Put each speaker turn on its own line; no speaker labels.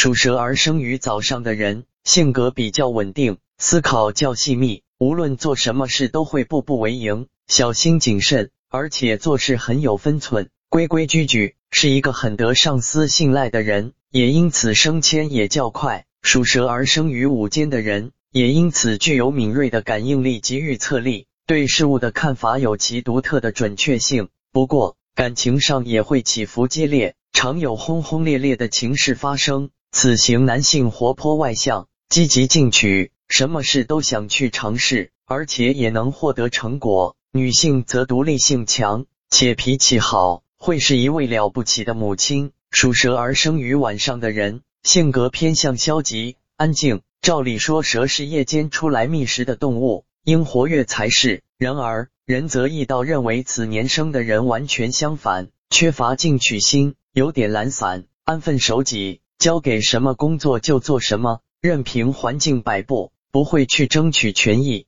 属蛇而生于早上的人，性格比较稳定，思考较细密，无论做什么事都会步步为营，小心谨慎，而且做事很有分寸，规规矩矩，是一个很得上司信赖的人，也因此升迁也较快。属蛇而生于午间的人，也因此具有敏锐的感应力及预测力，对事物的看法有其独特的准确性。不过，感情上也会起伏激烈，常有轰轰烈烈的情事发生。此型男性活泼外向，积极进取，什么事都想去尝试，而且也能获得成果。女性则独立性强，且脾气好，会是一位了不起的母亲。属蛇而生于晚上的人，性格偏向消极、安静。照理说，蛇是夜间出来觅食的动物，应活跃才是。然而，人则易道认为此年生的人完全相反，缺乏进取心，有点懒散，安分守己，交给什么工作就做什么，任凭环境摆布，不会去争取权益。